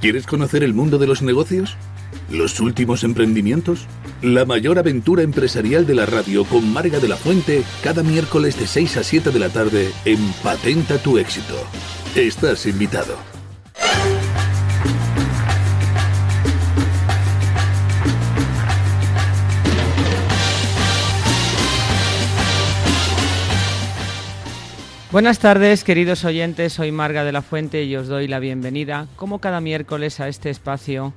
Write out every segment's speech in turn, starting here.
¿Quieres conocer el mundo de los negocios? ¿Los últimos emprendimientos? La mayor aventura empresarial de la radio con Marga de la Fuente cada miércoles de 6 a 7 de la tarde en Patenta tu éxito. Estás invitado. Buenas tardes, queridos oyentes. Soy Marga de la Fuente y os doy la bienvenida, como cada miércoles, a este espacio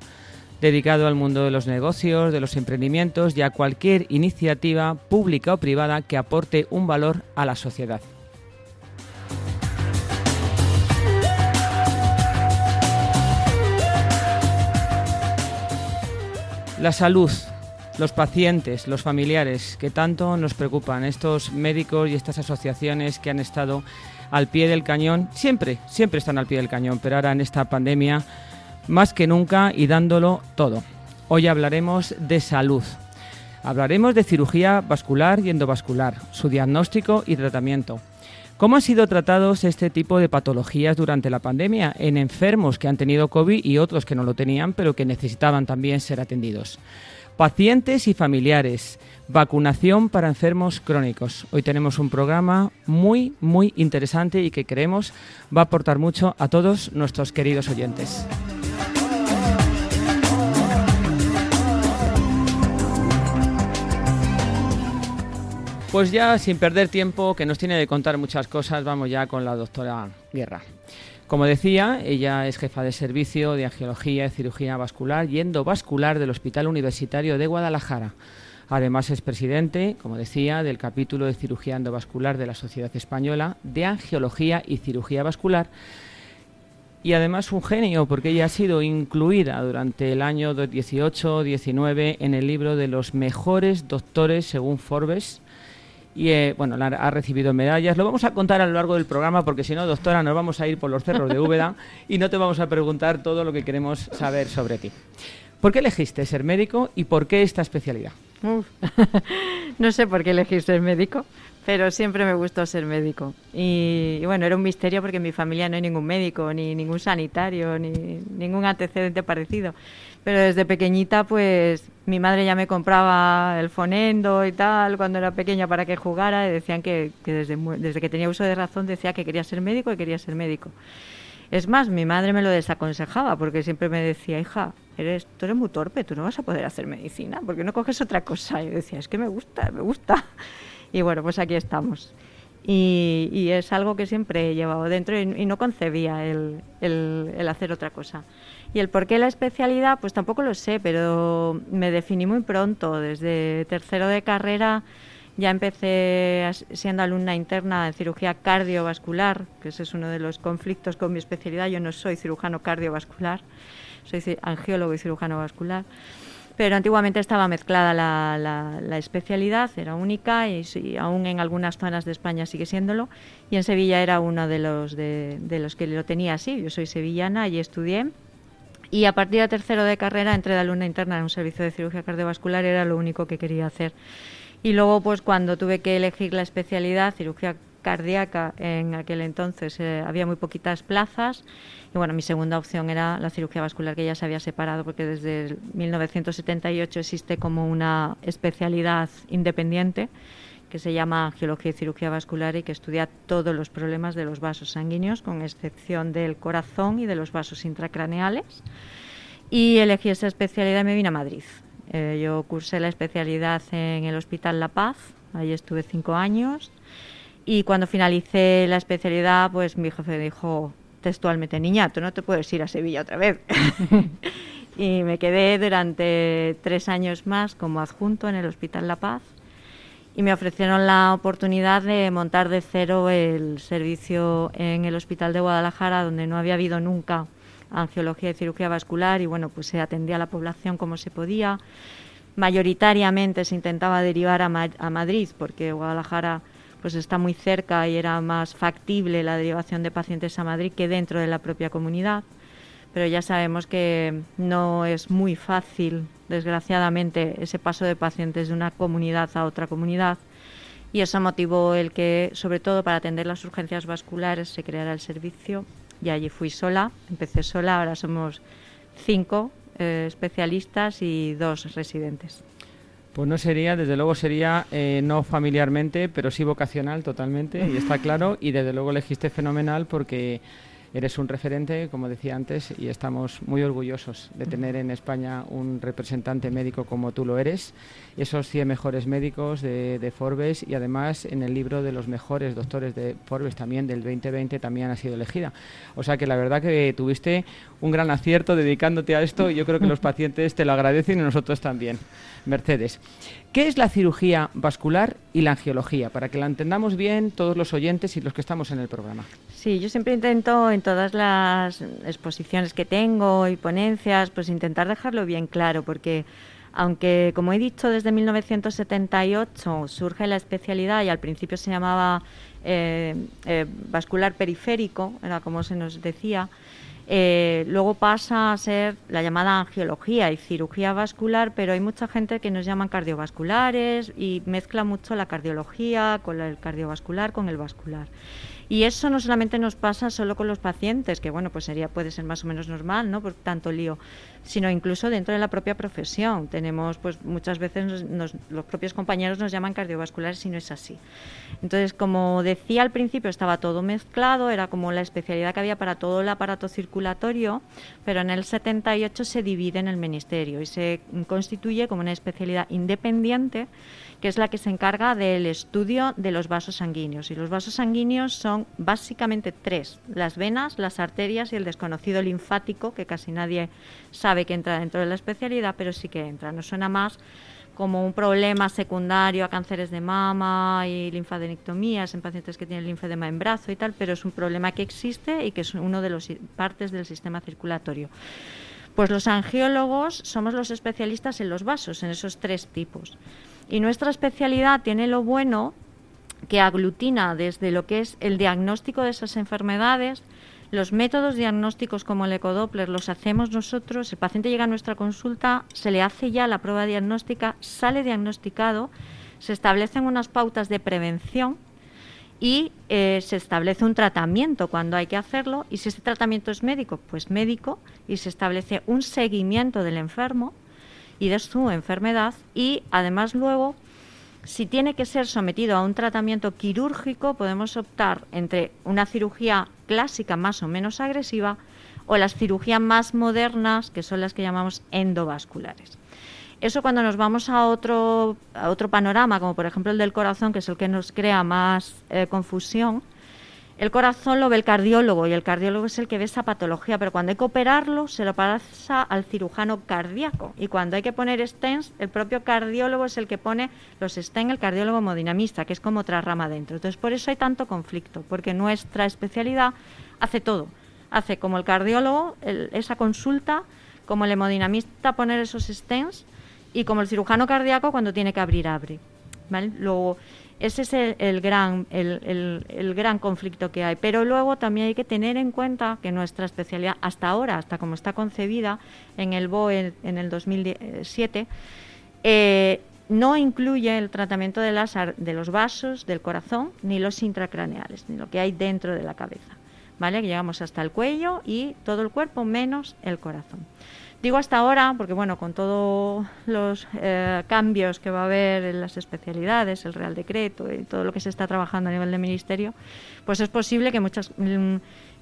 dedicado al mundo de los negocios, de los emprendimientos y a cualquier iniciativa pública o privada que aporte un valor a la sociedad. La salud, los pacientes, los familiares que tanto nos preocupan, estos médicos y estas asociaciones que han estado al pie del cañón, siempre, siempre están al pie del cañón, pero ahora en esta pandemia más que nunca y dándolo todo. Hoy hablaremos de salud. Hablaremos de cirugía vascular y endovascular, su diagnóstico y tratamiento. ¿Cómo han sido tratados este tipo de patologías durante la pandemia en enfermos que han tenido COVID y otros que no lo tenían, pero que necesitaban también ser atendidos? Pacientes y familiares, vacunación para enfermos crónicos. Hoy tenemos un programa muy, muy interesante y que creemos va a aportar mucho a todos nuestros queridos oyentes. Pues ya sin perder tiempo, que nos tiene de contar muchas cosas, vamos ya con la doctora Guerra. Como decía, ella es jefa de servicio de angiología y cirugía vascular y endovascular del Hospital Universitario de Guadalajara. Además es presidente, como decía, del capítulo de cirugía endovascular de la Sociedad Española de Angiología y Cirugía Vascular. Y además un genio, porque ella ha sido incluida durante el año 18-19 en el libro de los mejores doctores según Forbes y eh, bueno, ha recibido medallas. Lo vamos a contar a lo largo del programa porque si no, doctora, nos vamos a ir por los cerros de Úbeda y no te vamos a preguntar todo lo que queremos saber sobre ti. ¿Por qué elegiste ser médico y por qué esta especialidad? No sé por qué elegí ser médico, pero siempre me gustó ser médico. Y, y, bueno, era un misterio porque en mi familia no hay ningún médico, ni ningún sanitario, ni ningún antecedente parecido. Pero desde pequeñita, pues mi madre ya me compraba el fonendo y tal cuando era pequeña para que jugara. Y decían que, que desde, desde que tenía uso de razón decía que quería ser médico y quería ser médico. Es más, mi madre me lo desaconsejaba porque siempre me decía, hija, eres, tú eres muy torpe, tú no vas a poder hacer medicina, porque no coges otra cosa? Y yo decía, es que me gusta, me gusta. Y bueno, pues aquí estamos. Y, es algo que siempre he llevado dentro y, no concebía el, el, el, hacer otra cosa. Y el por qué la especialidad, pues tampoco lo sé, pero me definí muy pronto. Desde tercero de carrera ya empecé siendo alumna interna en cirugía cardiovascular, que ese es uno de los conflictos con mi especialidad. Yo no soy cirujano cardiovascular, soy angiólogo y cirujano vascular pero antiguamente estaba mezclada la, la, la especialidad, era única y, y, aún en algunas zonas de España sigue siéndolo. Y en Sevilla era uno de los, de, de los que lo tenía así. Yo soy sevillana y estudié. Y a partir de tercero de carrera entré de alumna interna en un servicio de cirugía cardiovascular, era lo único que quería hacer. Y luego, pues cuando tuve que elegir la especialidad, cirugía cardíaca, en aquel entonces eh, había muy poquitas plazas. Y bueno, mi segunda opción era la cirugía vascular, que ya se había separado porque desde 1978 existe como una especialidad independiente que se llama Angiología y Cirugía Vascular y que estudia todos los problemas de los vasos sanguíneos, con excepción del corazón y de los vasos intracraneales. Y elegí esa especialidad y me vine a Madrid. Eh, yo cursé la especialidad en el Hospital La Paz, ahí estuve cinco años. Y cuando finalicé la especialidad, pues mi jefe dijo textualmente, niña, tú no te puedes ir a Sevilla otra vez. y me quedé durante tres años más como adjunto en el Hospital La Paz y me ofrecieron la oportunidad de montar de cero el servicio en el Hospital de Guadalajara, donde no había habido nunca angiología y cirugía vascular y bueno, pues se atendía a la población como se podía. Mayoritariamente se intentaba derivar a, a Madrid porque Guadalajara pues está muy cerca y era más factible la derivación de pacientes a Madrid que dentro de la propia comunidad. Pero ya sabemos que no es muy fácil, desgraciadamente, ese paso de pacientes de una comunidad a otra comunidad. Y eso motivó el que, sobre todo para atender las urgencias vasculares, se creara el servicio. Y allí fui sola, empecé sola, ahora somos cinco eh, especialistas y dos residentes. Pues no sería, desde luego sería eh, no familiarmente, pero sí vocacional totalmente, y está claro, y desde luego elegiste fenomenal porque Eres un referente, como decía antes, y estamos muy orgullosos de tener en España un representante médico como tú lo eres. Esos 100 mejores médicos de, Forbes y además en el libro de los mejores doctores de Forbes también del 2020 también ha sido elegida. O sea que la verdad que tuviste un gran acierto dedicándote a esto y yo creo que los pacientes te lo agradecen y nosotros también. Mercedes, ¿qué es la cirugía vascular y la angiología? Para que la entendamos bien todos los oyentes y los que estamos en el programa. Sí, yo siempre intento en todas las exposiciones que tengo y ponencias, pues intentar dejarlo bien claro, porque aunque, como he dicho, desde 1978 surge la especialidad y al principio se llamaba eh, eh, vascular periférico, era como se nos decía, eh, luego pasa a ser la llamada angiología y cirugía vascular, pero hay mucha gente que nos llaman cardiovasculares y mezcla mucho la cardiología con el cardiovascular con el vascular. Y eso no solamente nos pasa solo con los pacientes, que bueno, pues sería puede ser más o menos normal, ¿no? Por tanto lío, sino incluso dentro de la propia profesión. Tenemos, pues muchas veces los propios compañeros nos llaman cardiovasculares y no es así. Entonces, como decía al principio, estaba todo mezclado, era como la especialidad que había para todo el aparato circulatorio, pero en el 78 se divide en el ministerio y se constituye como una especialidad independiente que es la que se encarga del estudio de los vasos sanguíneos. Y los vasos sanguíneos son básicamente tres, las venas, las arterias y el desconocido linfático, que casi nadie sabe que entra dentro de la especialidad, pero sí que entra. No suena más como un problema secundario a cánceres de mama y linfadenectomías en pacientes que tienen linfedema en brazo y tal, pero es un problema que existe y que es uno de las partes del sistema circulatorio. Pues los angiólogos somos los especialistas en los vasos, en esos tres tipos. Y nuestra especialidad tiene lo bueno que aglutina desde lo que es el diagnóstico de esas enfermedades, los métodos diagnósticos como el ecodoppler los hacemos nosotros, el paciente llega a nuestra consulta, se le hace ya la prueba diagnóstica, sale diagnosticado, se establecen unas pautas de prevención y eh, se establece un tratamiento cuando hay que hacerlo. Y si ese tratamiento es médico, pues médico y se establece un seguimiento del enfermo y de su enfermedad. Y además luego si tiene que ser sometido a un tratamiento quirúrgico podemos optar entre una cirugía clásica más o menos agresiva o las cirugías más modernas que son las que llamamos endovasculares. Eso cuando nos vamos a otro, a otro panorama, como por ejemplo el del corazón, que es el que nos crea más eh, confusión, el corazón lo ve el cardiólogo y el cardiólogo es el que ve esa patología, pero cuando hay que operarlo se lo pasa al cirujano cardíaco y cuando hay que poner stents, el propio cardiólogo es el que pone los stents, el cardiólogo hemodinamista, que es como otra rama dentro. Entonces por eso hay tanto conflicto, porque nuestra especialidad hace todo. Hace como el cardiólogo esa consulta, como el hemodinamista poner esos stents y como el cirujano cardíaco cuando tiene que abrir, abre. ¿vale? Luego, ese es el, gran, el, gran conflicto que hay. Pero luego también hay que tener en cuenta que nuestra especialidad, hasta ahora, hasta como está concebida en el BOE en el 2007, eh, no incluye el tratamiento de, las, de los vasos del corazón ni los intracraneales, ni lo que hay dentro de la cabeza. ¿Vale? Llegamos hasta el cuello y todo el cuerpo menos el corazón. Digo hasta ahora porque, bueno, con todos los eh, cambios que va a haber en las especialidades, el Real Decreto y todo lo que se está trabajando a nivel de ministerio, pues es posible que muchas mm,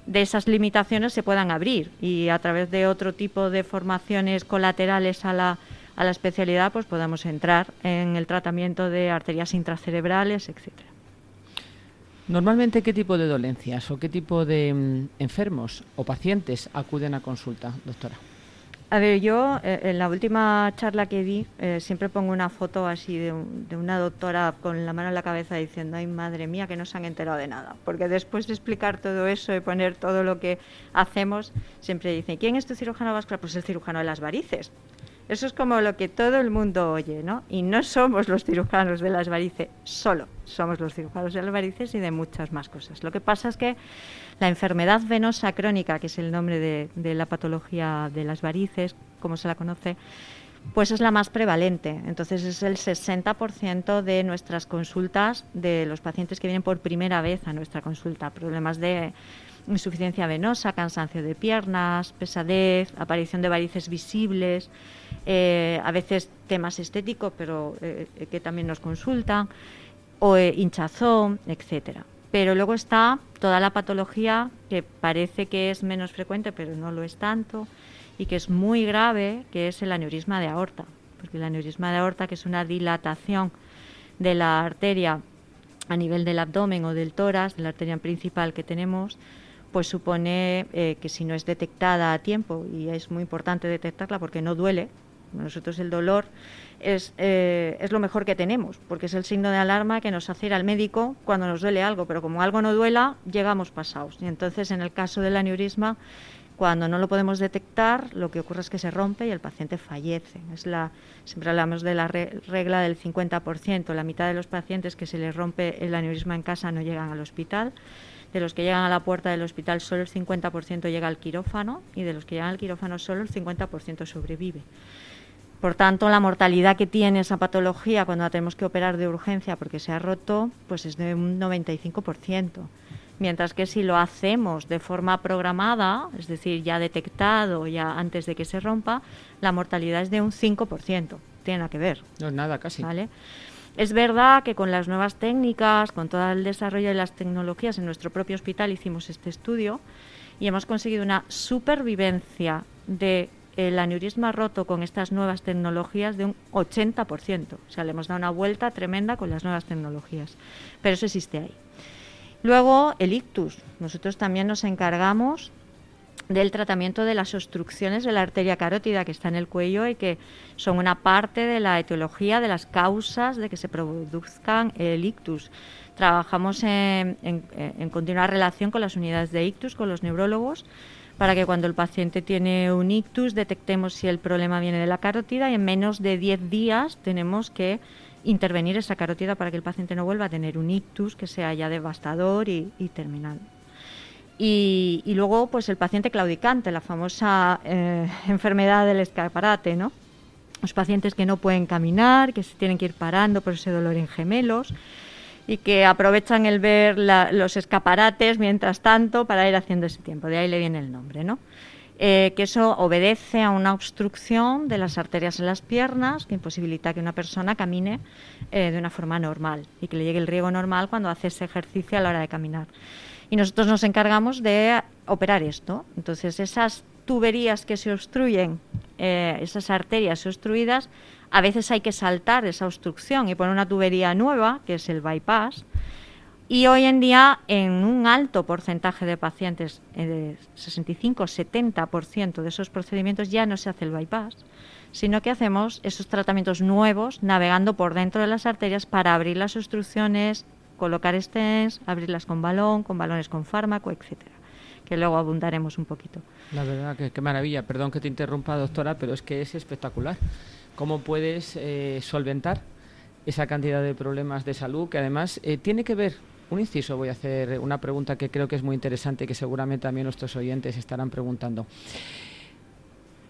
de esas limitaciones se puedan abrir y a través de otro tipo de formaciones colaterales a la, a la especialidad, pues podamos entrar en el tratamiento de arterias intracerebrales, etcétera. Normalmente, ¿qué tipo de dolencias o qué tipo de mm, enfermos o pacientes acuden a consulta, doctora? A ver, yo eh, en la última charla que di eh, siempre pongo una foto así de, un- de una doctora con la mano en la cabeza diciendo, ay madre mía, que no se han enterado de nada. Porque después de explicar todo eso y poner todo lo que hacemos, siempre dicen, ¿quién es tu cirujano vascular? Pues el cirujano de las varices. Eso es como lo que todo el mundo oye, ¿no? Y no somos los cirujanos de las varices solo, somos los cirujanos de las varices y de muchas más cosas. Lo que pasa es que la enfermedad venosa crónica, que es el nombre de, la patología de las varices, como se la conoce, pues es la más prevalente. Entonces es el 60% de nuestras consultas de los pacientes que vienen por primera vez a nuestra consulta. Problemas de insuficiencia venosa, cansancio de piernas, pesadez, aparición de varices visibles, eh, a veces temas estéticos, pero eh, que también nos consultan, o eh, hinchazón, etcétera. Pero luego está toda la patología que parece que es menos frecuente, pero no lo es tanto, y que es muy grave, que es el aneurisma de aorta. Porque el aneurisma de aorta, que es una dilatación de la arteria a nivel del abdomen o del tórax, de la arteria principal que tenemos, pues supone eh, que si no es detectada a tiempo, y es muy importante detectarla porque no duele, nosotros el dolor es, eh, es lo mejor que tenemos, porque es el signo de alarma que nos hace ir al médico cuando nos duele algo, pero como algo no duela, llegamos pasados. Y entonces, en el caso del aneurisma, cuando no lo podemos detectar, lo que ocurre es que se rompe y el paciente fallece. Es la, siempre hablamos de la re- regla del 50%. La mitad de los pacientes que se les rompe el aneurisma en casa no llegan al hospital. De los que llegan a la puerta del hospital, solo el 50% llega al quirófano y de los que llegan al quirófano, solo el 50% sobrevive. Por tanto, la mortalidad que tiene esa patología cuando la tenemos que operar de urgencia porque se ha roto, pues es de un 95%. Mientras que si lo hacemos de forma programada, es decir, ya detectado, ya antes de que se rompa, la mortalidad es de un 5%. Tiene nada que ver. No es nada casi. ¿vale? Es verdad que con las nuevas técnicas, con todo el desarrollo de las tecnologías, en nuestro propio hospital hicimos este estudio y hemos conseguido una supervivencia de el aneurisma roto con estas nuevas tecnologías de un 80%. O sea, le hemos dado una vuelta tremenda con las nuevas tecnologías. Pero eso existe ahí. Luego, el ictus. Nosotros también nos encargamos del tratamiento de las obstrucciones de la arteria carótida que está en el cuello y que son una parte de la etiología de las causas de que se produzcan el ictus. Trabajamos en, continua relación con las unidades de ictus, con los neurólogos, para que cuando el paciente tiene un ictus detectemos si el problema viene de la carótida y en menos de 10 días tenemos que intervenir esa carótida para que el paciente no vuelva a tener un ictus que sea ya devastador y, terminal. Y, y luego, pues el paciente claudicante, la famosa eh, enfermedad del escaparate, ¿no? Los pacientes que no pueden caminar, que se tienen que ir parando por ese dolor en gemelos y que aprovechan el ver la- los escaparates mientras tanto para ir haciendo ese tiempo. De ahí le viene el nombre, ¿no? Eh, que eso obedece a una obstrucción de las arterias en las piernas que imposibilita que una persona camine eh, de una forma normal y que le llegue el riego normal cuando hace ese ejercicio a la hora de caminar. Y nosotros nos encargamos de operar esto. Entonces, esas tuberías que se obstruyen, eh, esas arterias obstruidas, a veces hay que saltar esa obstrucción y poner una tubería nueva, que es el bypass. Y hoy en día, en un alto porcentaje de pacientes, eh, de 65-70% de esos procedimientos, ya no se hace el bypass, sino que hacemos esos tratamientos nuevos navegando por dentro de las arterias para abrir las obstrucciones, colocar stents, abrirlas con balón, con balones con fármaco, etcétera, que luego abundaremos un poquito. La verdad, que qué maravilla. Perdón que te interrumpa, doctora, pero es que es espectacular. ¿Cómo puedes eh, solventar esa cantidad de problemas de salud que además eh, tiene que ver, un inciso, voy a hacer una pregunta que creo que es muy interesante que seguramente también nuestros oyentes estarán preguntando.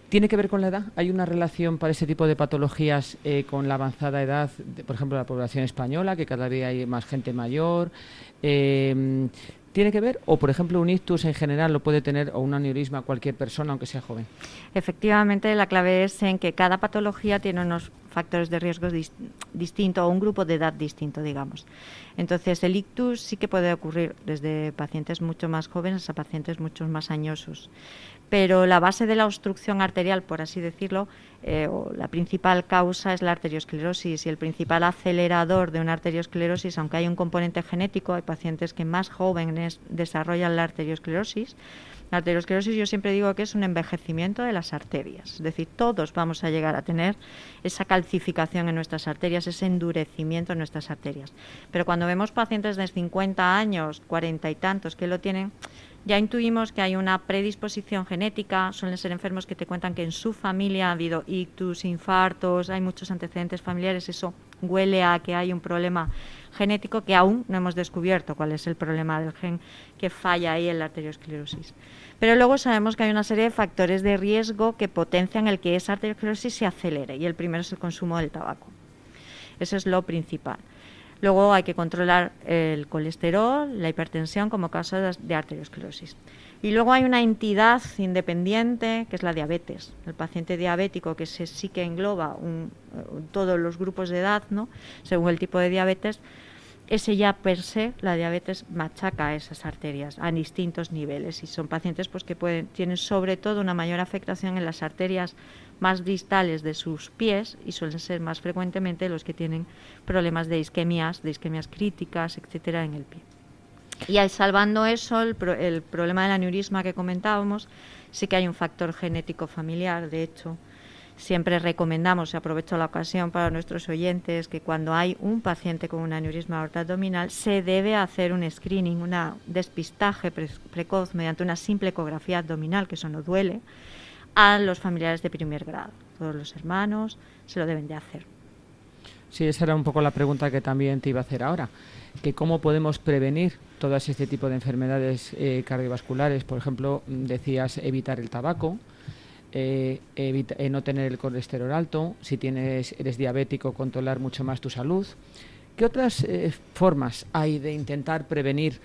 ¿Tiene que ver con la edad? ¿Hay una relación para ese tipo de patologías eh, con la avanzada edad, por ejemplo, la población española, que cada día hay más gente mayor? Eh, ¿Tiene que ver? O, por ejemplo, un ictus en general lo puede tener, o un aneurisma cualquier persona, aunque sea joven. Efectivamente, la clave es en que cada patología tiene unos factores de riesgo dis- distinto o un grupo de edad distinto, digamos. Entonces, el ictus sí que puede ocurrir desde pacientes mucho más jóvenes a pacientes mucho más añosos. Pero la base de la obstrucción arterial, por así decirlo, eh, o la principal causa es la arteriosclerosis y el principal acelerador de una arteriosclerosis, aunque hay un componente genético, hay pacientes que más jóvenes desarrollan la arteriosclerosis La arteriosclerosis yo siempre digo que es un envejecimiento de las arterias, es decir, todos vamos a llegar a tener esa calcificación en nuestras arterias, ese endurecimiento en nuestras arterias. Pero cuando vemos pacientes de 50 años, 40 y tantos que lo tienen, ya intuimos que hay una predisposición genética, suelen ser enfermos que te cuentan que en su familia ha habido ictus, infartos, hay muchos antecedentes familiares, eso huele a que hay un problema genético que aún no hemos descubierto cuál es el problema del gen que falla ahí en la arteriosclerosis. Pero luego sabemos que hay una serie de factores de riesgo que potencian el que esa arteriosclerosis se acelere y el primero es el consumo del tabaco. Eso es lo principal. Luego hay que controlar el colesterol, la hipertensión como causa de arteriosclerosis. Y luego hay una entidad independiente que es la diabetes. El paciente diabético que se, sí que engloba todos los grupos de edad, ¿no? según el tipo de diabetes, ese ya per se, la diabetes machaca esas arterias a distintos niveles y son pacientes pues, que pueden, tienen sobre todo una mayor afectación en las arterias más distales de sus pies y suelen ser más frecuentemente los que tienen problemas de isquemias, de isquemias críticas, etcétera, en el pie. Y salvando eso, el, el problema del aneurisma que comentábamos, sí que hay un factor genético familiar, de hecho, siempre recomendamos, y aprovecho la ocasión para nuestros oyentes, que cuando hay un paciente con un aneurisma aorta abdominal se debe hacer un screening, un despistaje precoz mediante una simple ecografía abdominal, que eso no duele, a los familiares de primer grado. Todos los hermanos se lo deben de hacer. Sí, esa era un poco la pregunta que también te iba a hacer ahora, que cómo podemos prevenir todas este tipo de enfermedades eh, cardiovasculares. Por ejemplo, decías evitar el tabaco, eh, eh, no tener el colesterol alto, si tienes, eres diabético, controlar mucho más tu salud. ¿Qué otras formas hay de intentar prevenir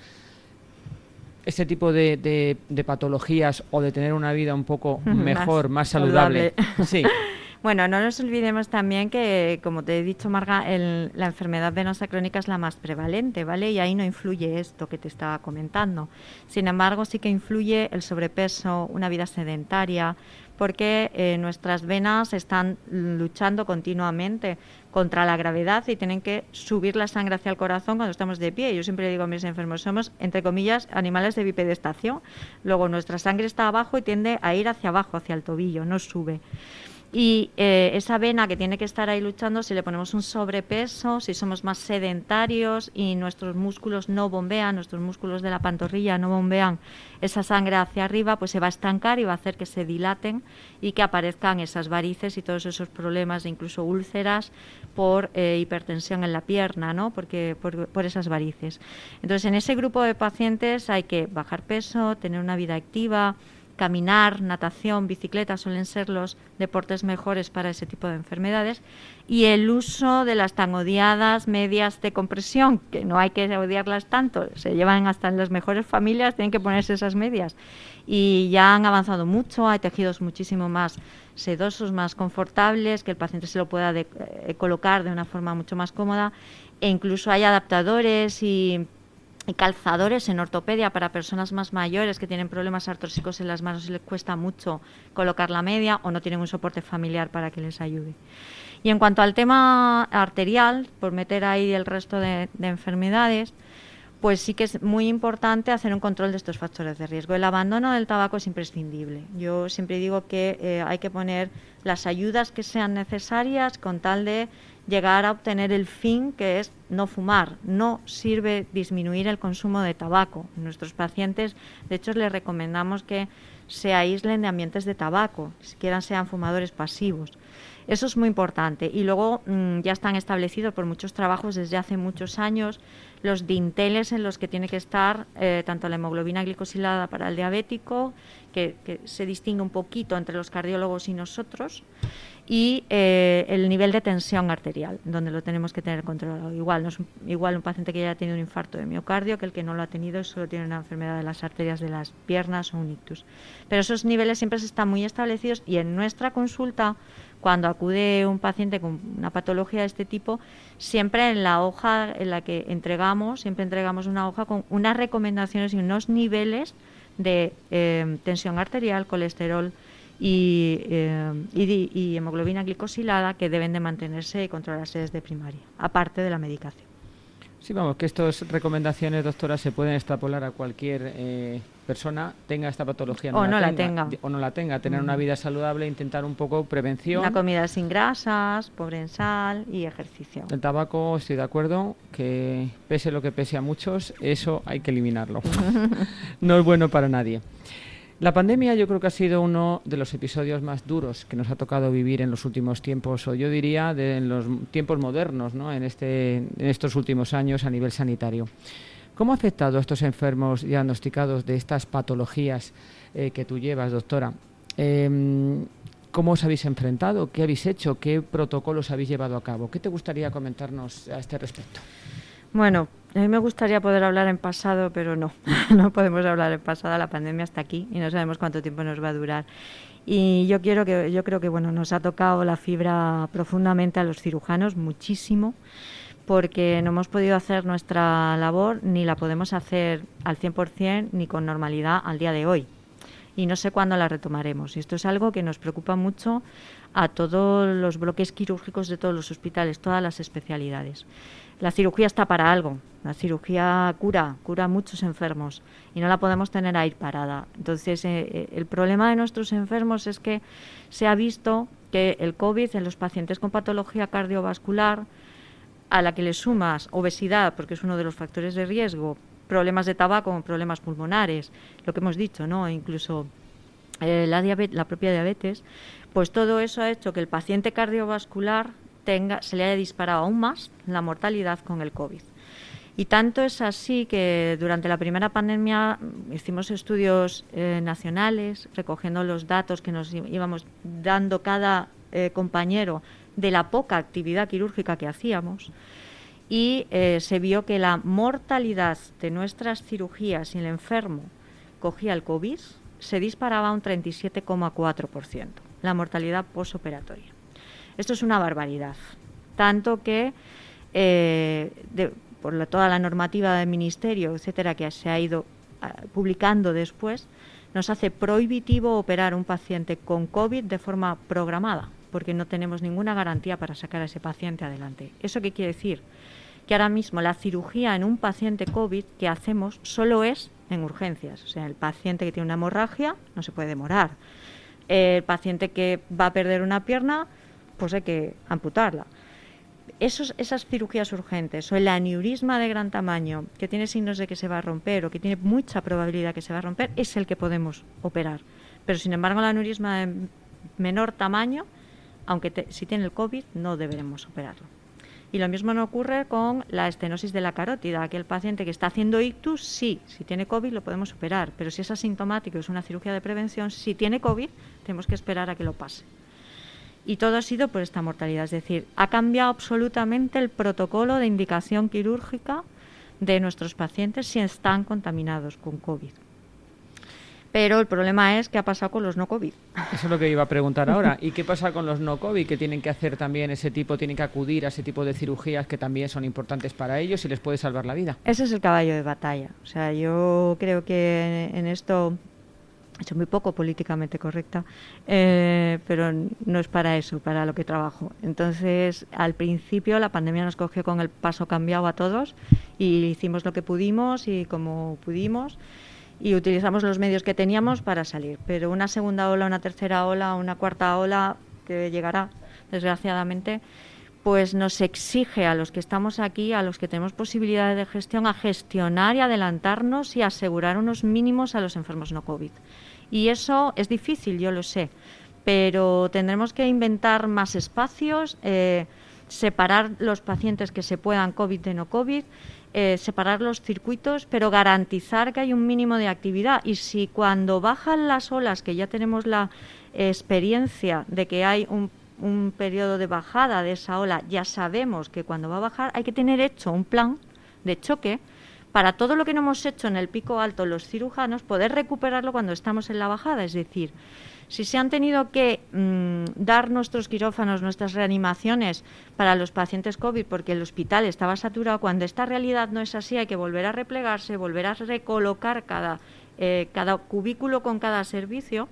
este tipo de, patologías o de tener una vida un poco mejor, más, saludable. Sí. bueno, no nos olvidemos también que, como te he dicho, Marga, la enfermedad venosa crónica es la más prevalente, ¿vale? Y ahí no influye esto que te estaba comentando. Sin embargo, sí que influye el sobrepeso, una vida sedentaria, porque eh, nuestras venas están luchando continuamente contra la gravedad y tienen que subir la sangre hacia el corazón cuando estamos de pie. Yo siempre digo a mis enfermos, somos, entre comillas, animales de bipedestación. Luego nuestra sangre está abajo y tiende a ir hacia abajo, hacia el tobillo, no sube. Y eh, esa vena que tiene que estar ahí luchando, si le ponemos un sobrepeso, si somos más sedentarios y nuestros músculos no bombean, nuestros músculos de la pantorrilla no bombean esa sangre hacia arriba, pues se va a estancar y va a hacer que se dilaten y que aparezcan esas varices y todos esos problemas, incluso úlceras por eh, hipertensión en la pierna, ¿no? Porque, por, por esas varices. Entonces, en ese grupo de pacientes hay que bajar peso, tener una vida activa, caminar, natación, bicicleta suelen ser los deportes mejores para ese tipo de enfermedades. Y el uso de las tan odiadas medias de compresión, que no hay que odiarlas tanto, se llevan hasta en las mejores familias, tienen que ponerse esas medias. Y ya han avanzado mucho, hay tejidos muchísimo más sedosos, más confortables, que el paciente se lo pueda eh, colocar de una forma mucho más cómoda. E incluso hay adaptadores y calzadores en ortopedia para personas más mayores que tienen problemas artrósicos en las manos y les cuesta mucho colocar la media o no tienen un soporte familiar para que les ayude. Y en cuanto al tema arterial, por meter ahí el resto de, enfermedades, pues sí que es muy importante hacer un control de estos factores de riesgo. El abandono del tabaco es imprescindible. Yo siempre digo que eh, hay que poner las ayudas que sean necesarias con tal de llegar a obtener el fin que es no fumar. No sirve disminuir el consumo de tabaco. Nuestros pacientes, de hecho, les recomendamos que se aíslen de ambientes de tabaco, siquiera sean fumadores pasivos. Eso es muy importante. Y luego mm, ya están establecidos por muchos trabajos desde hace muchos años los dinteles en los que tiene que estar eh, tanto la hemoglobina glicosilada para el diabético, que, se distingue un poquito entre los cardiólogos y nosotros, y eh, el nivel de tensión arterial, donde lo tenemos que tener controlado. Igual, no es igual un paciente que ya ha tenido un infarto de miocardio que el que no lo ha tenido solo tiene una enfermedad de las arterias de las piernas o un ictus. Pero esos niveles siempre están muy establecidos y en nuestra consulta, cuando acude un paciente con una patología de este tipo, siempre en la hoja en la que entregamos, siempre entregamos una hoja con unas recomendaciones y unos niveles de eh, tensión arterial, colesterol, eh, y, hemoglobina glicosilada que deben de mantenerse y controlarse desde primaria, aparte de la medicación. Sí, vamos, que estas recomendaciones, doctora, se pueden extrapolar a cualquier eh, persona, tenga esta patología O no la tenga. o no la tenga, tener una vida saludable, intentar un poco prevención. Una comida sin grasas, pobre en sal y ejercicio. El tabaco, estoy de acuerdo, que pese lo que pese a muchos, eso hay que eliminarlo. no es bueno para nadie. La pandemia yo creo que ha sido uno de los episodios más duros que nos ha tocado vivir en los últimos tiempos, o yo diría de, en los tiempos modernos, ¿no? en, este, en estos últimos años a nivel sanitario. ¿Cómo ha afectado a estos enfermos diagnosticados de estas patologías eh, que tú llevas, doctora? Em, ¿Cómo os habéis enfrentado? ¿Qué habéis hecho? ¿Qué protocolos habéis llevado a cabo? ¿Qué te gustaría comentarnos a este respecto? Bueno, a mí me gustaría poder hablar en pasado, pero no, no podemos hablar en pasado. La pandemia está aquí y no sabemos cuánto tiempo nos va a durar. Y yo quiero que, yo creo que bueno, nos ha tocado la fibra profundamente a los cirujanos, muchísimo, porque no hemos podido hacer nuestra labor ni la podemos hacer al 100% ni con normalidad al día de hoy. Y no sé cuándo la retomaremos. Y esto es algo que nos preocupa mucho a todos los bloques quirúrgicos de todos los hospitales, todas las especialidades la cirugía está para algo. La cirugía cura, cura muchos enfermos y no la podemos tener ahí parada. Entonces, eh, eh, el problema de nuestros enfermos es que se ha visto que el COVID en los pacientes con patología cardiovascular, a la que le sumas obesidad, porque es uno de los factores de riesgo, problemas de tabaco, problemas pulmonares, lo que hemos dicho, ¿no? incluso eh, la, la propia diabetes, pues todo eso ha hecho que el paciente cardiovascular se le haya disparado aún más la mortalidad con el COVID. Y tanto es así que durante la primera pandemia hicimos estudios eh, nacionales recogiendo los datos que nos íbamos dando cada eh, compañero de la poca actividad quirúrgica que hacíamos y eh, se vio que la mortalidad de nuestras cirugías si el enfermo cogía el COVID se disparaba un 37,4%, la mortalidad posoperatoria. Esto es una barbaridad. Tanto que eh, por toda la normativa del ministerio, etcétera, que se ha ido ah, publicando después, nos hace prohibitivo operar un paciente con COVID de forma programada, porque no tenemos ninguna garantía para sacar a ese paciente adelante. ¿Eso qué quiere decir? Que ahora mismo la cirugía en un paciente COVID que hacemos solo es en urgencias. O sea, el paciente que tiene una hemorragia no se puede demorar. El paciente que va a perder una pierna pues hay que amputarla. Esos, esas cirugías urgentes o el aneurisma de gran tamaño que tiene signos de que se va a romper o que tiene mucha probabilidad que se va a romper es el que podemos operar. Pero sin embargo el aneurisma de menor tamaño, aunque si tiene el COVID, no deberemos operarlo. Y lo mismo no ocurre con la estenosis de la carótida. Aquel paciente que está haciendo ictus, sí, si tiene COVID lo podemos operar, pero si es asintomático, es una cirugía de prevención, si tiene COVID, tenemos que esperar a que lo pase. Y todo ha sido por esta mortalidad. Es decir, ha cambiado absolutamente el protocolo de indicación quirúrgica de nuestros pacientes si están contaminados con COVID. Pero el problema es qué ha pasado con los no COVID. Eso es lo que iba a preguntar ahora. ¿Y qué pasa con los no COVID que tienen que hacer también ese tipo, tienen que acudir a ese tipo de cirugías que también son importantes para ellos y les puede salvar la vida? Ese es el caballo de batalla. O sea, yo creo que en esto hecho muy poco políticamente correcta, eh, pero no es para eso, para lo que trabajo. Entonces, al principio la pandemia nos cogió con el paso cambiado a todos y hicimos lo que pudimos y como pudimos y utilizamos los medios que teníamos para salir. Pero una segunda ola, una tercera ola, una cuarta ola que llegará, desgraciadamente, pues nos exige a los que estamos aquí, a los que tenemos posibilidades de gestión, a gestionar y adelantarnos y asegurar unos mínimos a los enfermos no COVID. Y eso es difícil, yo lo sé, pero tendremos que inventar más espacios, eh, separar los pacientes que se puedan COVID de no COVID, eh, separar los circuitos, pero garantizar que hay un mínimo de actividad. Y si cuando bajan las olas, que ya tenemos la experiencia de que hay un, un periodo de bajada de esa ola, ya sabemos que cuando va a bajar hay que tener hecho un plan de choque para todo lo que no hemos hecho en el pico alto los cirujanos, poder recuperarlo cuando estamos en la bajada. Es decir, si se han tenido que mm, dar nuestros quirófanos, nuestras reanimaciones para los pacientes COVID porque el hospital estaba saturado, cuando esta realidad no es así, hay que volver a replegarse, volver a recolocar cada eh, cada cubículo con cada servicio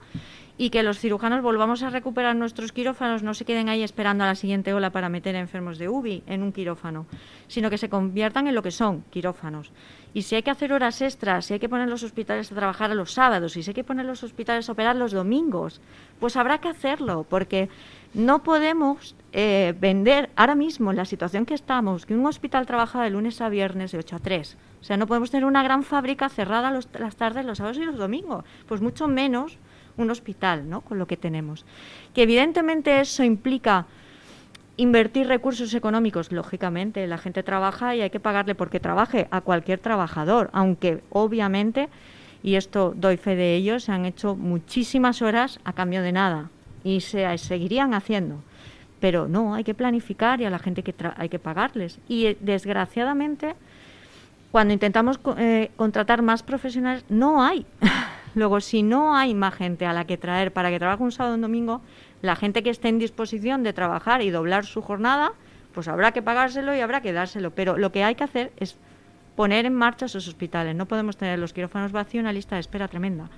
y que los cirujanos volvamos a recuperar nuestros quirófanos, no se queden ahí esperando a la siguiente ola para meter enfermos de UBI en un quirófano, sino que se conviertan en lo que son, quirófanos. Y si hay que hacer horas extras, si hay que poner los hospitales a trabajar a los sábados, si hay que poner los hospitales a operar los domingos, pues habrá que hacerlo, porque no podemos eh, vender ahora mismo, la situación que estamos, que un hospital trabaja de lunes a viernes de 8 a 3. O sea, no podemos tener una gran fábrica cerrada las tardes, los sábados y los domingos. Pues mucho menos un hospital, ¿no? Con lo que tenemos. Que evidentemente eso implica invertir recursos económicos, lógicamente, la gente trabaja y hay que pagarle porque trabaje a cualquier trabajador, aunque obviamente, y esto doy fe de ello, se han hecho muchísimas horas a cambio de nada y se seguirían haciendo. Pero no, hay que planificar y a la gente que hay que pagarles. Y eh, desgraciadamente, cuando intentamos eh, contratar más profesionales, no hay. Luego, si no hay más gente a la que traer para que trabaje un sábado o un domingo, la gente que esté en disposición de trabajar y doblar su jornada, pues habrá que pagárselo y habrá que dárselo. Pero lo que hay que hacer es poner en marcha esos hospitales. No podemos tener los quirófanos vacíos una lista de espera tremenda.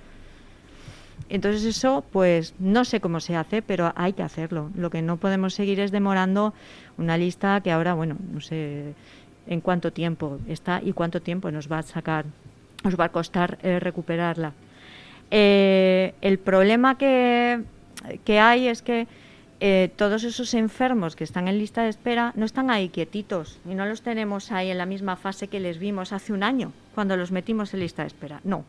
Entonces eso, pues no sé cómo se hace, pero hay que hacerlo. Lo que no podemos seguir es demorando una lista que ahora, bueno, no sé en cuánto tiempo está y cuánto tiempo nos va a sacar, nos va a costar eh, recuperarla. Eh, el problema que, hay es que eh, todos esos enfermos que están en lista de espera no están ahí quietitos y no los tenemos ahí en la misma fase que les vimos hace un año cuando los metimos en lista de espera. No,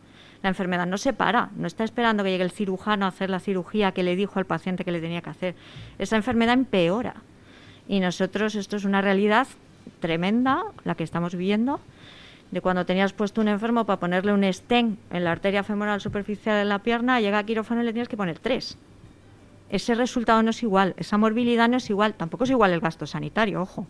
la enfermedad no se para, no está esperando que llegue el cirujano a hacer la cirugía que le dijo al paciente que le tenía que hacer. Esa enfermedad empeora. Y nosotros, esto es una realidad tremenda, la que estamos viviendo, de cuando tenías puesto un enfermo para ponerle un stent en la arteria femoral superficial de la pierna, llega a quirófano y le tienes que poner tres. Ese resultado no es igual, esa morbilidad no es igual, tampoco es igual el gasto sanitario, ojo.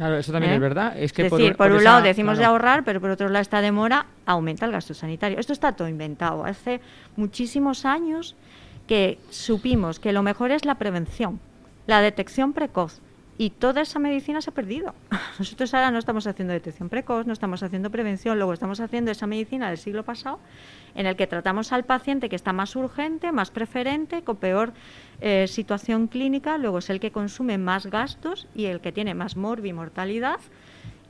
Claro, eso también ¿Eh? es verdad. Es que decir, por, un lado decimos de ahorrar, pero por otro lado esta demora aumenta el gasto sanitario. Esto está todo inventado. Hace muchísimos años que supimos que lo mejor es la prevención, la detección precoz y toda esa medicina se ha perdido. Nosotros ahora no estamos haciendo detección precoz, no estamos haciendo prevención, luego estamos haciendo esa medicina del siglo pasado en el que tratamos al paciente que está más urgente, más preferente, con peor eh, situación clínica, luego es el que consume más gastos y el que tiene más morbimortalidad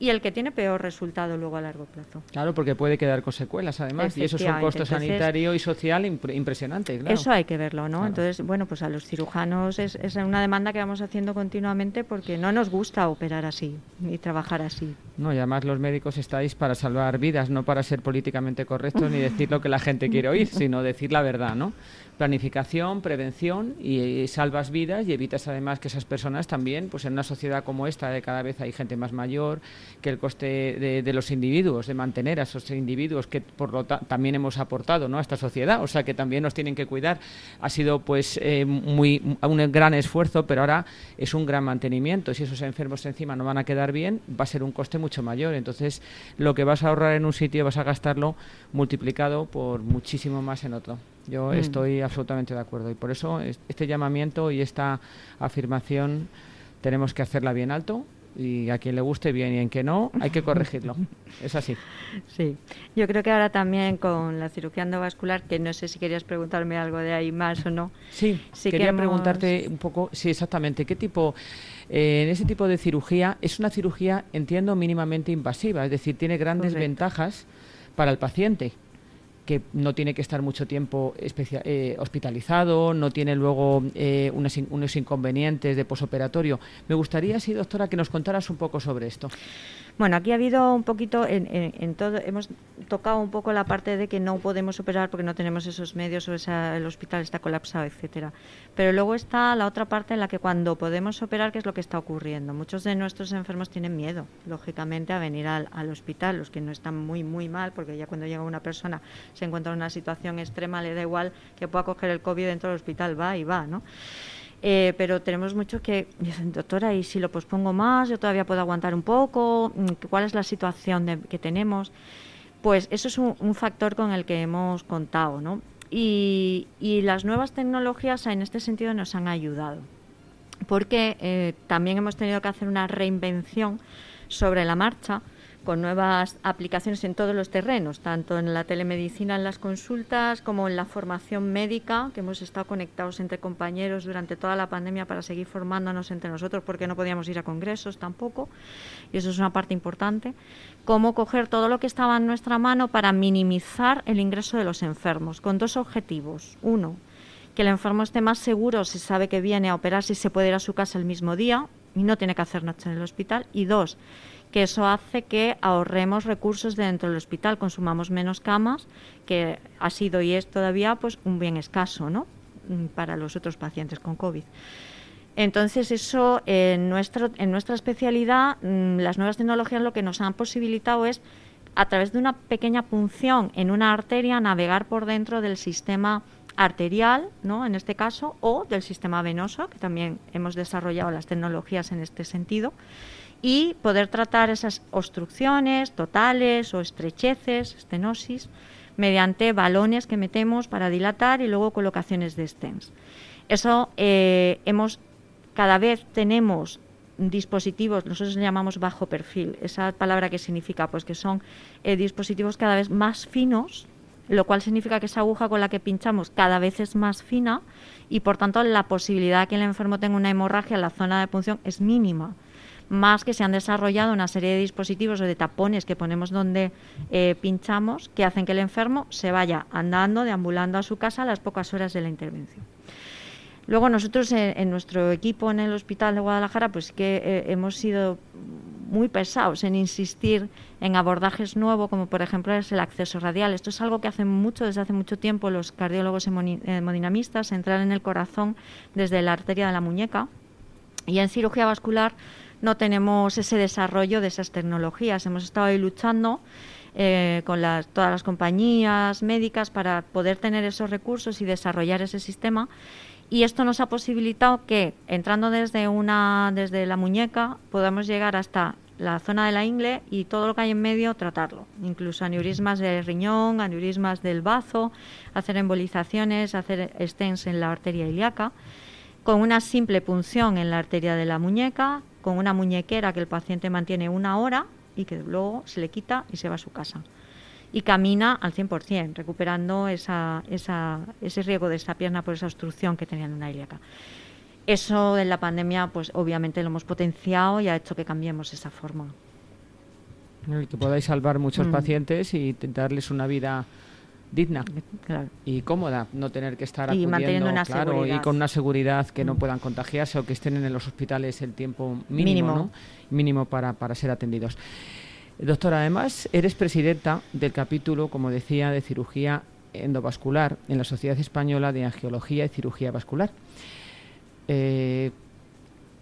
y el que tiene peor resultado luego a largo plazo. Claro, porque puede quedar con secuelas además y eso es un costo sanitario y social impresionante. Eso hay que verlo, ¿no? Entonces, bueno, pues a los cirujanos es, es, una demanda que vamos haciendo continuamente porque no nos gusta operar así y trabajar así. No, y además los médicos estáis para salvar vidas, no para ser políticamente correctos ni decir lo que la gente quiere oír, sino decir la verdad, ¿no? planificación, prevención y, salvas vidas y evitas además que esas personas también, pues en una sociedad como esta, de cada vez hay gente más mayor, que el coste de, los individuos, de mantener a esos individuos que por lo también hemos aportado ¿no? a esta sociedad, o sea que también nos tienen que cuidar, ha sido pues eh, muy un gran esfuerzo, pero ahora es un gran mantenimiento. Si esos enfermos encima no van a quedar bien, va a ser un coste mucho mayor. Entonces, lo que vas a ahorrar en un sitio vas a gastarlo multiplicado por muchísimo más en otro. Yo mm. estoy absolutamente de acuerdo y por eso este llamamiento y esta afirmación tenemos que hacerla bien alto y a quien le guste bien y en que no, hay que corregirlo. es así. Sí, yo creo que ahora también con la cirugía endovascular, que no sé si querías preguntarme algo de ahí más o no. Sí, quería preguntarte un poco, sí, exactamente, ¿qué tipo, eh, en ese tipo de cirugía, es una cirugía, entiendo, mínimamente invasiva, es decir, tiene grandes ventajas para el paciente? Que no tiene que estar mucho tiempo eh, hospitalizado, no tiene luego eh, unos, inconvenientes de posoperatorio. Me gustaría, sí, doctora, que nos contaras un poco sobre esto. Bueno, aquí ha habido un poquito, en, todo, hemos tocado un poco la parte de que no podemos operar porque no tenemos esos medios o el hospital está colapsado, etcétera. Pero luego está la otra parte en la que cuando podemos operar, ¿qué es lo que está ocurriendo? Muchos de nuestros enfermos tienen miedo, lógicamente, a venir al, hospital, los que no están muy, muy mal, porque ya cuando llega una persona se encuentra en una situación extrema, le da igual que pueda coger el COVID dentro del hospital, va y va, ¿no? Eh, pero tenemos muchos que dicen, doctora, ¿y si lo pospongo más? ¿Yo todavía puedo aguantar un poco? Mm, ¿Cuál es la situación que tenemos? Pues eso es un, factor con el que hemos contado, ¿no? Y, las nuevas tecnologías en este sentido nos han ayudado, porque eh, también hemos tenido que hacer una reinvención sobre la marcha con nuevas aplicaciones en todos los terrenos, tanto en la telemedicina, en las consultas, como en la formación médica, que hemos estado conectados entre compañeros durante toda la pandemia para seguir formándonos entre nosotros, porque no podíamos ir a congresos tampoco, y eso es una parte importante. Cómo coger todo lo que estaba en nuestra mano para minimizar el ingreso de los enfermos, con dos objetivos. Uno, que el enfermo esté más seguro, se sabe que viene a operarse y se puede ir a su casa el mismo día y no tiene que hacer noche en el hospital. Y dos, que eso hace que ahorremos recursos dentro del hospital, consumamos menos camas, que ha sido y es todavía pues un bien escaso, ¿no? Mm, para los otros pacientes con COVID. Entonces, eso en, en nuestra especialidad, mm, las nuevas tecnologías lo que nos han posibilitado es, a través de una pequeña punción en una arteria, navegar por dentro del sistema arterial, ¿no? en este caso, o del sistema venoso, que también hemos desarrollado las tecnologías en este sentido, y poder tratar esas obstrucciones totales o estrecheces, estenosis, mediante balones que metemos para dilatar y luego colocaciones de stents. Eso eh, hemos, cada vez tenemos dispositivos, nosotros llamamos bajo perfil, esa palabra que significa pues que son eh, dispositivos cada vez más finos, lo cual significa que esa aguja con la que pinchamos cada vez es más fina y por tanto la posibilidad de que el enfermo tenga una hemorragia en la zona de punción es mínima más que se han desarrollado una serie de dispositivos o de tapones que ponemos donde eh, pinchamos que hacen que el enfermo se vaya andando, deambulando a su casa a las pocas horas de la intervención. Luego nosotros en, nuestro equipo en el Hospital de Guadalajara pues que eh, hemos sido muy pesados en insistir en abordajes nuevos, como por ejemplo es el acceso radial. Esto es algo que hace mucho, desde hace mucho tiempo, los cardiólogos hemodinamistas, entrar en el corazón desde la arteria de la muñeca. Y en cirugía vascular no tenemos ese desarrollo de esas tecnologías. Hemos estado ahí luchando eh, con todas las compañías médicas para poder tener esos recursos y desarrollar ese sistema. Y esto nos ha posibilitado que, entrando desde, una, desde la muñeca, podamos llegar hasta la zona de la ingle y todo lo que hay en medio tratarlo, incluso aneurismas del riñón, aneurismas del bazo, hacer embolizaciones, hacer stents en la arteria ilíaca, con una simple punción en la arteria de la muñeca, con una muñequera que el paciente mantiene una hora y que luego se le quita y se va a su casa. Y camina al 100%, recuperando esa, esa, ese riesgo de esa pierna por esa obstrucción que tenía en una ilíaca. Eso en la pandemia, pues obviamente lo hemos potenciado y ha hecho que cambiemos esa forma. que podáis salvar muchos mm. pacientes y darles una vida digna y cómoda, no tener que estar y acudiendo, una claro, y con una seguridad que no mm. puedan contagiarse o que estén en los hospitales el tiempo mínimo, mínimo. para, para ser atendidos. Doctora, además eres presidenta del capítulo, como decía, de cirugía endovascular en la Sociedad Española de Angiología y Cirugía Vascular. Eh,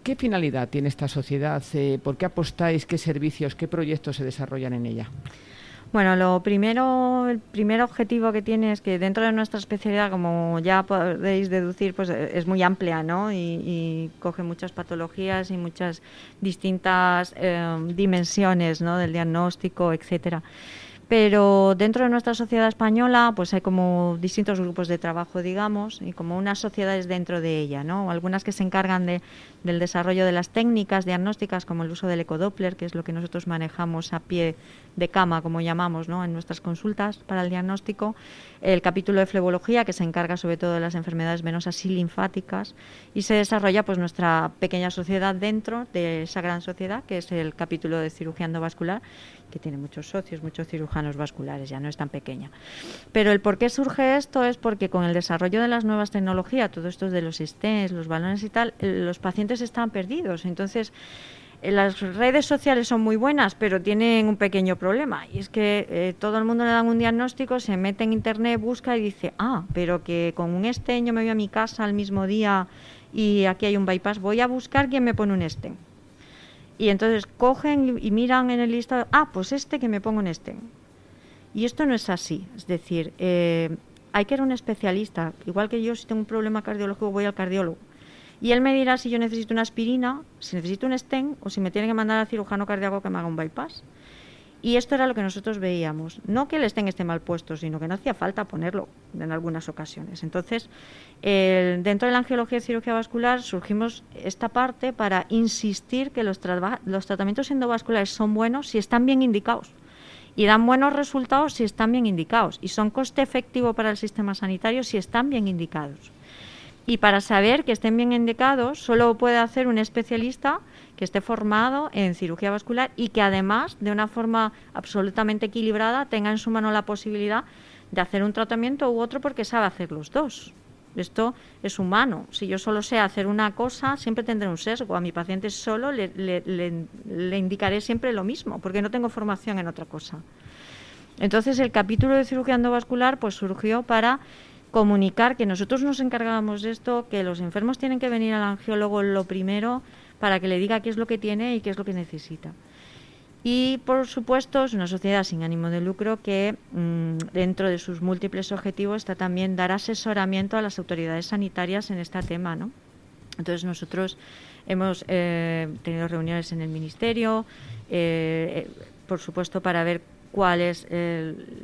¿Qué finalidad tiene esta sociedad? Eh, ¿Por qué apostáis? ¿Qué servicios, qué proyectos se desarrollan en ella? Bueno, lo primero, el primer objetivo que tiene es que dentro de nuestra especialidad, como ya podéis deducir, pues eh, es muy amplia, ¿no? Y, coge muchas patologías y muchas distintas eh, dimensiones, ¿no? Del diagnóstico, etcétera pero dentro de nuestra sociedad española pues hay como distintos grupos de trabajo digamos y como unas sociedades dentro de ella no algunas que se encargan de, del desarrollo de las técnicas diagnósticas como el uso del ecodoppler que es lo que nosotros manejamos a pie de cama como llamamos ¿no? en nuestras consultas para el diagnóstico el capítulo de flebología que se encarga sobre todo de las enfermedades venosas y linfáticas y se desarrolla pues nuestra pequeña sociedad dentro de esa gran sociedad que es el capítulo de cirugía endovascular que tiene muchos socios, muchos cirujanos vasculares, ya no es tan pequeña. Pero el por qué surge esto es porque con el desarrollo de las nuevas tecnologías, todo esto de los stents, los balones y tal, los pacientes están perdidos. Entonces, eh, las redes sociales son muy buenas, pero tienen un pequeño problema. Y es que eh, todo el mundo le dan un diagnóstico, se mete en internet, busca y dice, ah, pero que con un stent yo me voy a mi casa al mismo día y aquí hay un bypass, voy a buscar quién me pone un stent. Y entonces cogen y miran en el listado, ah, pues este que me pongo en este. Y esto no es así. Es decir, eh, hay que ir a un especialista. Igual que yo, si tengo un problema cardiológico, voy al cardiólogo. Y él me dirá si yo necesito una aspirina, si necesito un stent o si me tiene que mandar al cirujano cardíaco que me haga un bypass. Y esto era lo que nosotros veíamos. No que el estén esté mal puesto, sino que no hacía falta ponerlo en algunas ocasiones. Entonces, dentro de la angiología y cirugía vascular surgimos esta parte para insistir que los, los tratamientos endovasculares son buenos si están bien indicados. Y dan buenos resultados si están bien indicados. Y son coste efectivo para el sistema sanitario si están bien indicados. Y para saber que estén bien indicados, solo puede hacer un especialista que esté formado en cirugía vascular y que además, de una forma absolutamente equilibrada, tenga en su mano la posibilidad de hacer un tratamiento u otro porque sabe hacer los dos. Esto es humano. Si yo solo sé hacer una cosa, siempre tendré un sesgo. A mi paciente solo le, le- indicaré siempre lo mismo, porque no tengo formación en otra cosa. Entonces el capítulo de cirugía endovascular pues surgió para comunicar que nosotros nos encargábamos de esto, que los enfermos tienen que venir al angiólogo lo primero para que le diga qué es lo que tiene y qué es lo que necesita. Y por supuesto es una sociedad sin ánimo de lucro que mm, dentro de sus múltiples objetivos está también dar asesoramiento a las autoridades sanitarias en este tema, ¿no? Entonces nosotros hemos eh, tenido reuniones en el ministerio, eh, eh, por supuesto para ver cuál es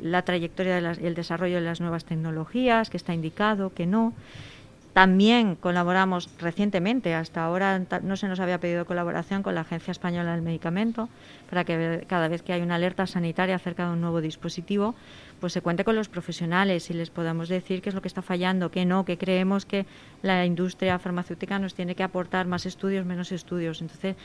la trayectoria y el desarrollo de las nuevas tecnologías, que está indicado, que no. También colaboramos recientemente, hasta ahora no se nos había pedido colaboración con la Agencia Española del Medicamento, para que cada vez que hay una alerta sanitaria acerca de un nuevo dispositivo, pues se cuente con los profesionales y les podamos decir qué es lo que está fallando, qué no, que creemos que la industria farmacéutica nos tiene que aportar más estudios, menos estudios. Entonces,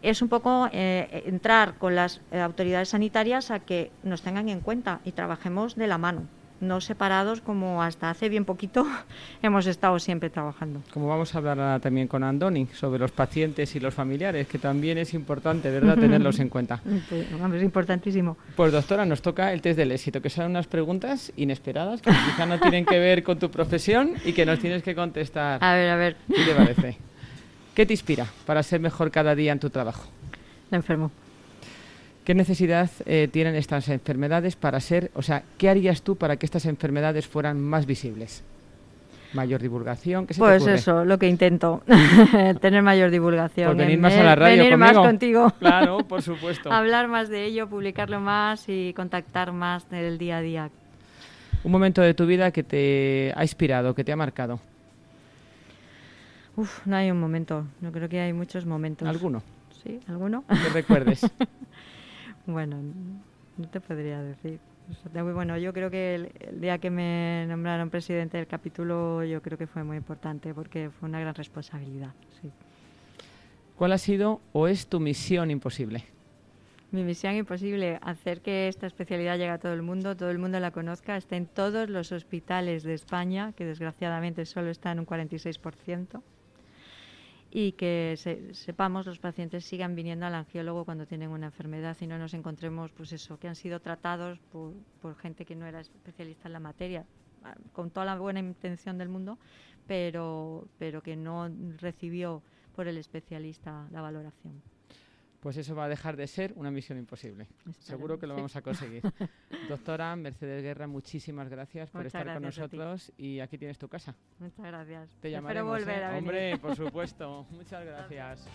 es un poco eh, entrar con las eh, autoridades sanitarias a que nos tengan en cuenta y trabajemos de la mano, no separados como hasta hace bien poquito hemos estado siempre trabajando. Como vamos a hablar ahora también con Andoni sobre los pacientes y los familiares, que también es importante, ¿verdad?, tenerlos en cuenta. Pues, es importantísimo. Pues doctora, nos toca el test del éxito, que son unas preguntas inesperadas que quizá no tienen que ver con tu profesión y que nos tienes que contestar. A ver, a ver, ¿Qué te parece? ¿Qué te inspira para ser mejor cada día en tu trabajo? la enfermo. ¿Qué necesidad eh, tienen estas enfermedades para ser, o sea, qué harías tú para que estas enfermedades fueran más visibles? Mayor divulgación, ¿qué se Pues eso, lo que intento, tener mayor divulgación. Pues venir en más a ver- la radio venir más contigo. Claro, por supuesto. Hablar más de ello, publicarlo más y contactar más del día a día. Un momento de tu vida que te ha inspirado, que te ha marcado. Uf, no hay un momento. Yo creo que hay muchos momentos. ¿Alguno? ¿Sí? ¿Alguno? Que recuerdes. bueno, no te podría decir. Bueno, yo creo que el, el día que me nombraron presidente del capítulo, yo creo que fue muy importante porque fue una gran responsabilidad. Sí. ¿Cuál ha sido o es tu misión imposible? Mi misión imposible, hacer que esta especialidad llegue a todo el mundo, todo el mundo la conozca, esté en todos los hospitales de España, que desgraciadamente solo está en un 46%, y que se- sepamos los pacientes sigan viniendo al angiólogo cuando tienen una enfermedad y no nos encontremos, pues eso, que han sido tratados por, por gente que no era especialista en la materia, ah, con toda la buena intención del mundo, pero, pero que no recibió por el especialista la valoración. Pues eso va a dejar de ser una misión imposible. Seguro que lo vamos a conseguir. Doctora Mercedes Guerra, muchísimas gracias por Muchas estar con gracias ti. nosotros y aquí tienes tu casa. Muchas gracias. Te Espero llamaremos. volver ¿eh? a venir. Hombre, por supuesto. Muchas gracias.